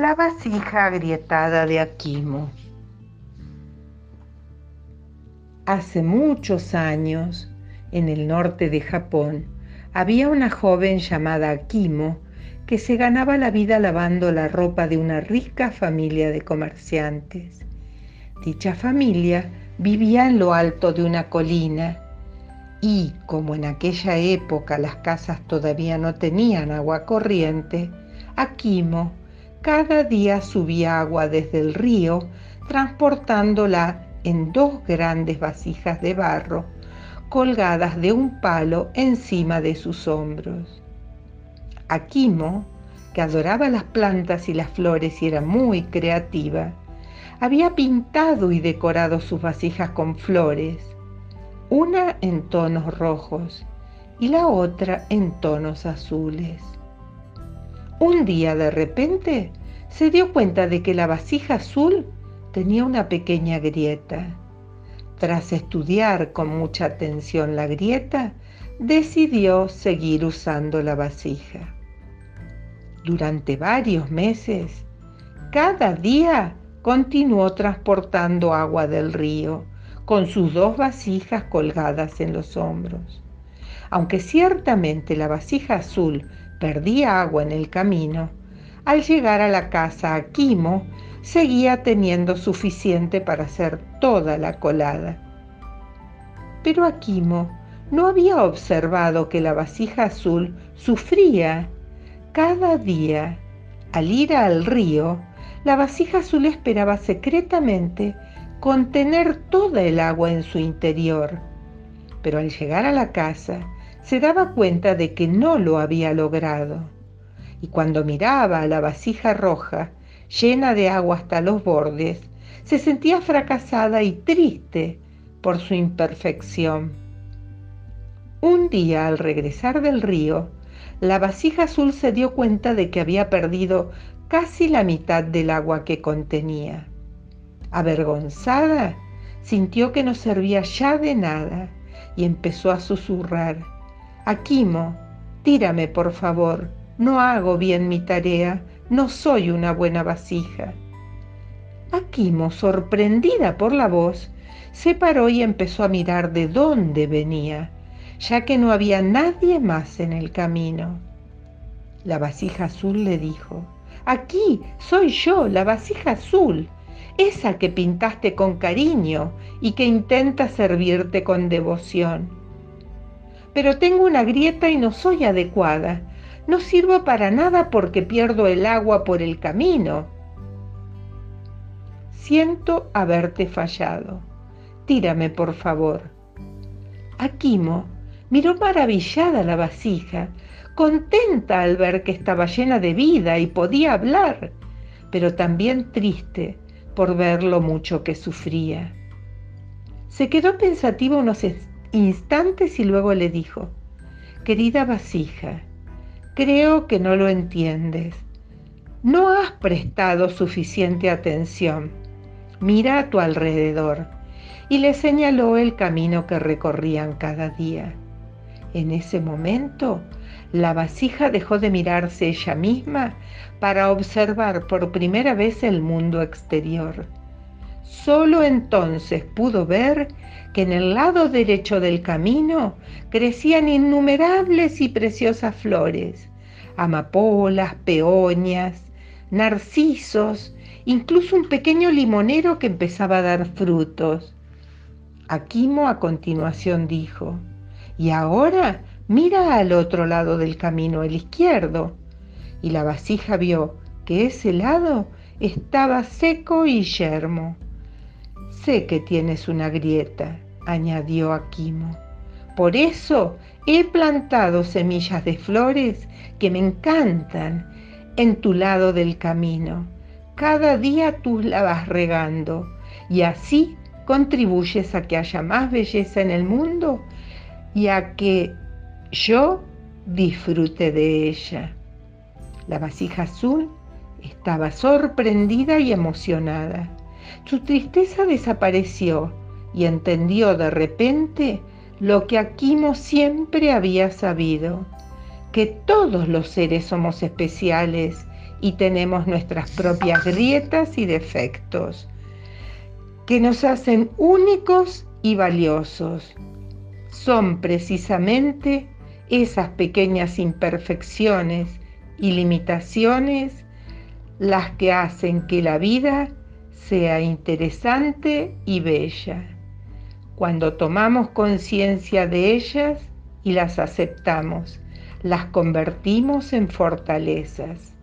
La vasija agrietada de Akimo. Hace muchos años, en el norte de Japón, había una joven llamada Akimo que se ganaba la vida lavando la ropa de una rica familia de comerciantes. Dicha familia vivía en lo alto de una colina y, como en aquella época las casas todavía no tenían agua corriente, Akimo cada día subía agua desde el río transportándola en dos grandes vasijas de barro colgadas de un palo encima de sus hombros. Akimo, que adoraba las plantas y las flores y era muy creativa, había pintado y decorado sus vasijas con flores, una en tonos rojos y la otra en tonos azules. Un día de repente se dio cuenta de que la vasija azul tenía una pequeña grieta. Tras estudiar con mucha atención la grieta, decidió seguir usando la vasija. Durante varios meses, cada día continuó transportando agua del río con sus dos vasijas colgadas en los hombros. Aunque ciertamente la vasija azul perdía agua en el camino, al llegar a la casa Aquimo seguía teniendo suficiente para hacer toda la colada. Pero Aquimo no había observado que la vasija azul sufría cada día. Al ir al río, la vasija azul esperaba secretamente contener toda el agua en su interior. Pero al llegar a la casa, se daba cuenta de que no lo había logrado. Y cuando miraba a la vasija roja, llena de agua hasta los bordes, se sentía fracasada y triste por su imperfección. Un día, al regresar del río, la vasija azul se dio cuenta de que había perdido casi la mitad del agua que contenía. Avergonzada, sintió que no servía ya de nada y empezó a susurrar. Aquimo, tírame por favor, no hago bien mi tarea, no soy una buena vasija. Aquimo, sorprendida por la voz, se paró y empezó a mirar de dónde venía, ya que no había nadie más en el camino. La vasija azul le dijo, aquí soy yo, la vasija azul, esa que pintaste con cariño y que intenta servirte con devoción pero tengo una grieta y no soy adecuada. No sirvo para nada porque pierdo el agua por el camino. Siento haberte fallado. Tírame, por favor. Aquimo miró maravillada la vasija, contenta al ver que estaba llena de vida y podía hablar, pero también triste por ver lo mucho que sufría. Se quedó pensativa unos instantes y luego le dijo, querida vasija, creo que no lo entiendes. No has prestado suficiente atención. Mira a tu alrededor. Y le señaló el camino que recorrían cada día. En ese momento, la vasija dejó de mirarse ella misma para observar por primera vez el mundo exterior. Solo entonces pudo ver que en el lado derecho del camino crecían innumerables y preciosas flores, amapolas, peoñas, narcisos, incluso un pequeño limonero que empezaba a dar frutos. Aquimo a continuación dijo, y ahora mira al otro lado del camino, el izquierdo. Y la vasija vio que ese lado estaba seco y yermo. Sé que tienes una grieta, añadió Aquimo. Por eso he plantado semillas de flores que me encantan en tu lado del camino. Cada día tú la vas regando y así contribuyes a que haya más belleza en el mundo y a que yo disfrute de ella. La vasija azul estaba sorprendida y emocionada. Su tristeza desapareció y entendió de repente lo que Aquimo siempre había sabido, que todos los seres somos especiales y tenemos nuestras propias grietas y defectos que nos hacen únicos y valiosos. Son precisamente esas pequeñas imperfecciones y limitaciones las que hacen que la vida sea interesante y bella. Cuando tomamos conciencia de ellas y las aceptamos, las convertimos en fortalezas.